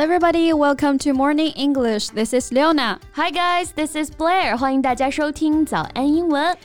Hello, everybody. Welcome to Morning English. This is Leona. Hi, guys. This is Blair. 欢迎大家收听早安英文。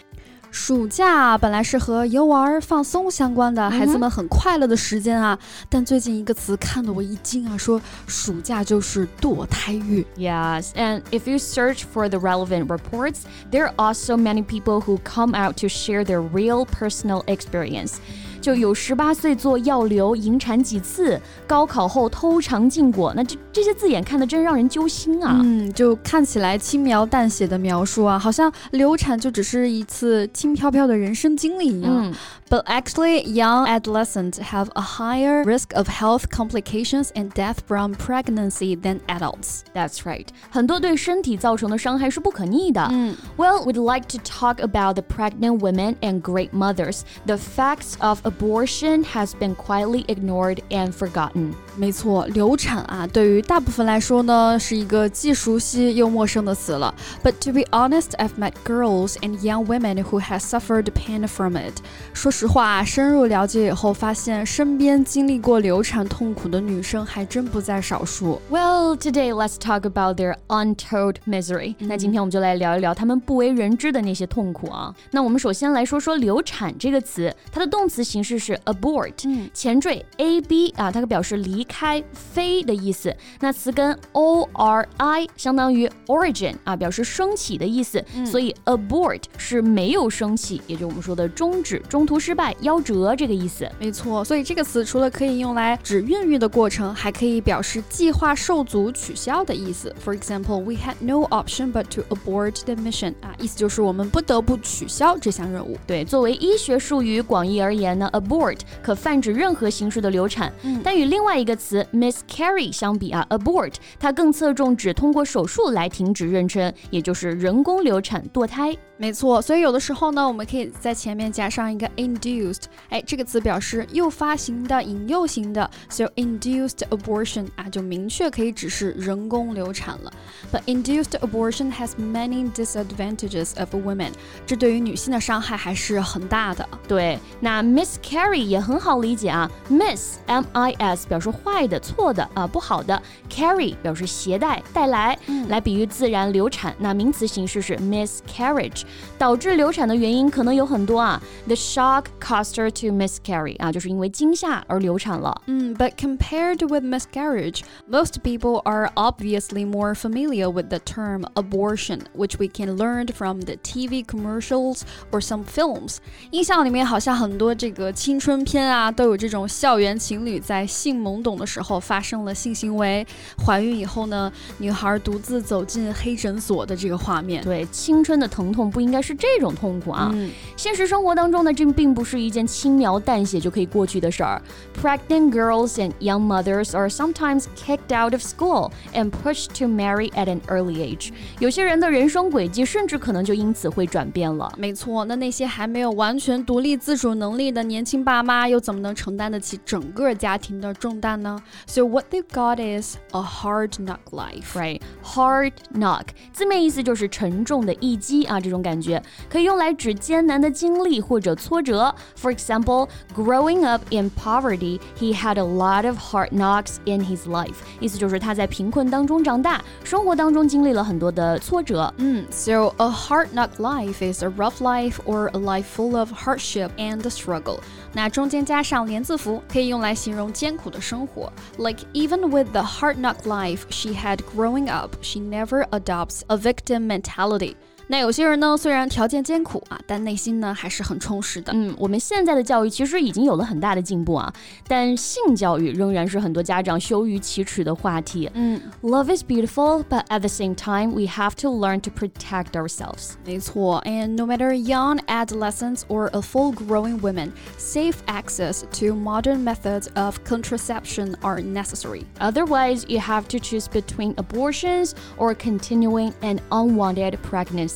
暑假本来是和游玩、放松相关的，孩子们很快乐的时间啊。但最近一个词看得我一惊啊，说暑假就是堕胎月。Yes, and if you search for the relevant reports, there are also many people who come out to share their real personal experience. 就有十八岁做药流引产几次，高考后偷尝禁果，那这这些字眼看的真让人揪心啊！嗯，就看起来轻描淡写的描述啊，好像流产就只是一次轻飘飘的人生经历一样。嗯 But actually, young adolescents have a higher risk of health complications and death from pregnancy than adults. That's right，很多对身体造成的伤害是不可逆的。嗯 Well, we'd like to talk about the pregnant women and great mothers. The facts of abortion has been quietly ignored and forgotten. 没错，流产啊，对于大部分来说呢，是一个既熟悉又陌生的词了。But to be honest, I've met girls and young women who have suffered pain from it. 说实话，深入了解以后，发现身边经历过流产痛苦的女生还真不在少数。Well, today let's talk about their untold misery. 那今天我们就来聊一聊他们不为人知的那些痛苦啊。那我们首先来说说流产这个词，它的动词形式是 abort，、嗯前缀 a b 啊，它表示离开、飞的意思。那词根 o r i 相当于 origin 啊，表示升起的意思。所以 abort 是没有升起，也就是我们说的终止、中途失败、夭折这个意思。没错，所以这个词除了可以用来指孕育的过程，还可以表示计划受阻、取消的意思。For example, we had no option but to abort the mission 啊，意思就是我们不得不取消这项任务。对，作为医学术语广义而言呢，abort 可泛指任何形式的流产，嗯但与另外一个词 miscarry 相比啊，abort 它更侧重指通过手术来停止妊娠，也就是人工流产堕胎。没错，所以有的时候呢，我们可以在前面加上一个 induced，哎，这个词表示诱发型的、引诱型的，so induced abortion 啊，就明确可以指示人工流产了。But induced abortion has many disadvantages of women，这对于女性的伤害还是很大的。对，那 miscarry 也很好理解啊，miss m i s 表示坏的、错的啊、不好的，carry 表示携带、带来，嗯来比喻自然流产。那名词形式是 miscarriage，导致流产的原因可能有很多啊。The shock caused her to miscarry 啊，就是因为惊吓而流产了。嗯，but compared with miscarriage, most people are obviously more familiar with the term abortion, which we can learn from the TV commercials or some films. 印象里面好像很多这个青春片啊，都有这种校园情侣在性懵懂的时候发生了性行为，怀孕以后呢，女孩独自走进黑诊所的这个画面。对，青春的疼痛 不应该是这种痛苦啊。嗯现实生活当中呢，这并不是一件轻描淡写就可以过去的事儿。Pregnant girls and young mothers are sometimes kicked out of school and pushed to marry at an early age。有些人的人生轨迹甚至可能就因此会转变了。没错，那那些还没有完全独立自主能力的年轻爸妈，又怎么能承担得起整个家庭的重担呢？So what they've got is a hard knock life. Right, hard knock，字面意思就是沉重的一击啊，这种 感觉可以用来指艰难的经历或者挫折。For example, growing up in poverty, he had a lot of hard knocks in his life。意思就是他在贫困当中长大，生活当中经历了很多的挫折。嗯，So a hard knock life is a rough life or a life full of hardship and struggle. 那中间加上连字符，可以用来形容艰苦的生活。Like even with the hard knock life she had growing up, she never adopts a victim mentality. 那有些人呢，虽然条件艰苦啊，但内心呢还是很充实的。嗯，我们现在的教育其实已经有了很大的进步啊，但性教育仍然是很多家长羞于启齿的话题。嗯， Love is beautiful, but at the same time, we have to learn to protect ourselves. 没错，and no matter young adolescents or a full-grown women, safe access to modern methods of contraception are necessary. Otherwise, you have to choose between abortions or continuing an unwanted pregnancy.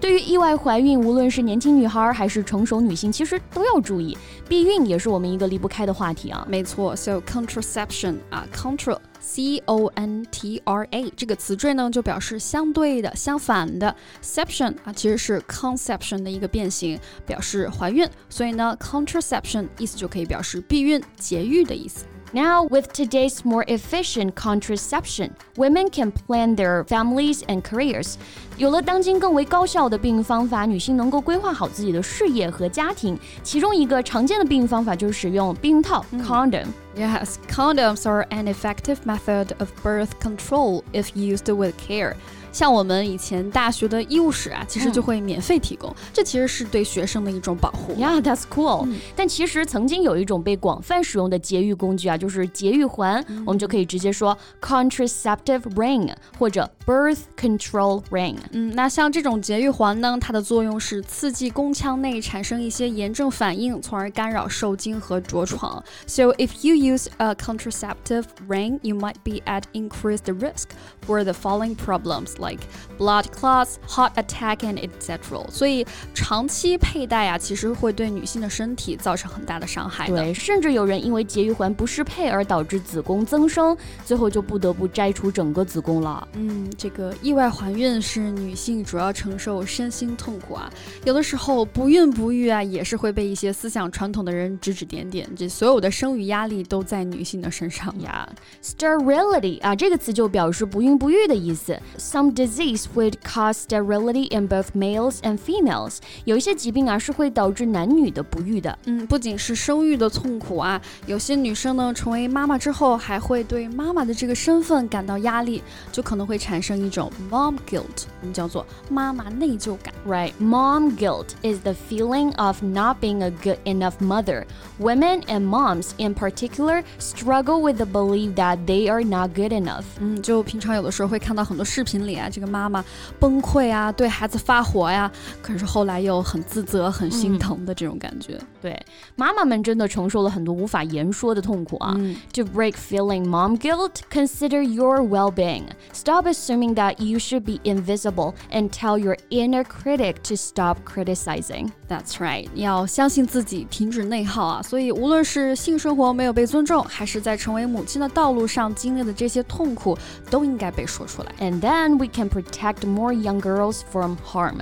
对于意外怀孕，无论是年轻女孩还是成熟女性，其实都要注意。避孕也是我们一个离不开的话题啊。没错，so contraception 啊，contra c o n t r a 这个词缀呢，就表示相对的、相反的。ception 啊，其实是 conception 的一个变形，表示怀孕，所以呢，contraception 意思就可以表示避孕、节育的意思。Now, with today's more efficient contraception, women can plan their families and careers. 有了当今更为高效的避孕方法，女性能够规划好自己的事业和家庭。其中一个常见的避孕方法就是使用避孕套 （condom）。Yes, condoms are an effective method of birth control if used with care. 像我们以前大学的医务室啊，其实就会免费提供，这其实是对学生的一种保护。Yeah, that's cool. 但其实曾经有一种被广泛使用的节育工具啊，就是节育环，我们就可以直接说 contraceptive ring 或者 birth control ring。嗯，那像这种节育环呢，它的作用是刺激宫腔内产生一些炎症反应，从而干扰受精和着床。So if you use a contraceptive ring, you might be at increased risk for the following problems Like blood clots, heart attack, and etc. 所以长期佩戴啊，其实会对女性的身体造成很大的伤害。对，甚至有人因为节育环不适配而导致子宫增生，最后就不得不摘除整个子宫了。嗯，这个意外怀孕是女性主要承受身心痛苦啊，有的时候不孕不育啊，也是会被一些思想传统的人指指点点。这所有的生育压力都在女性的身上呀。Sterility 啊，这个词就表示不孕不育的意思。Some disease would cause sterility in both males and females。有一些疾病啊是会导致男女的不育的。嗯，不仅是生育的痛苦啊，有些女生呢成为妈妈之后，还会对妈妈的这个身份感到压力，就可能会产生一种 mom guilt，我们叫做妈妈内疚感。Right, mom guilt is the feeling of not being a good enough mother. Women and moms in particular struggle with the belief that they are not good enough. 嗯，就平常有的时候会看到很多视频里 啊，这个妈妈崩溃啊，对孩子发火呀，可是后来又很自责、很心疼的这种感觉。对，妈妈们真的承受了很多无法言说的痛苦啊。To break feeling mom guilt, consider your well-being. Stop assuming that you should be invisible and tell your inner critic to stop criticizing. That's right，要相信自己，停止内耗啊。所以无论是性生活没有被尊重，还是在成为母亲的道路上经历的这些痛苦，都应该被说出来。And then we can protect more young girls from harm.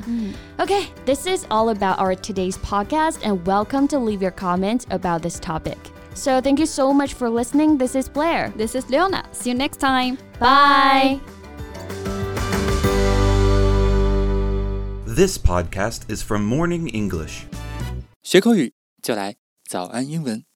Okay, this is all about our today's podcast, and welcome to leave your comment about this topic. So thank you so much for listening. This is Blair. This is Leona. See you next time. Bye. This podcast is from Morning English. 学口语就来早安英文。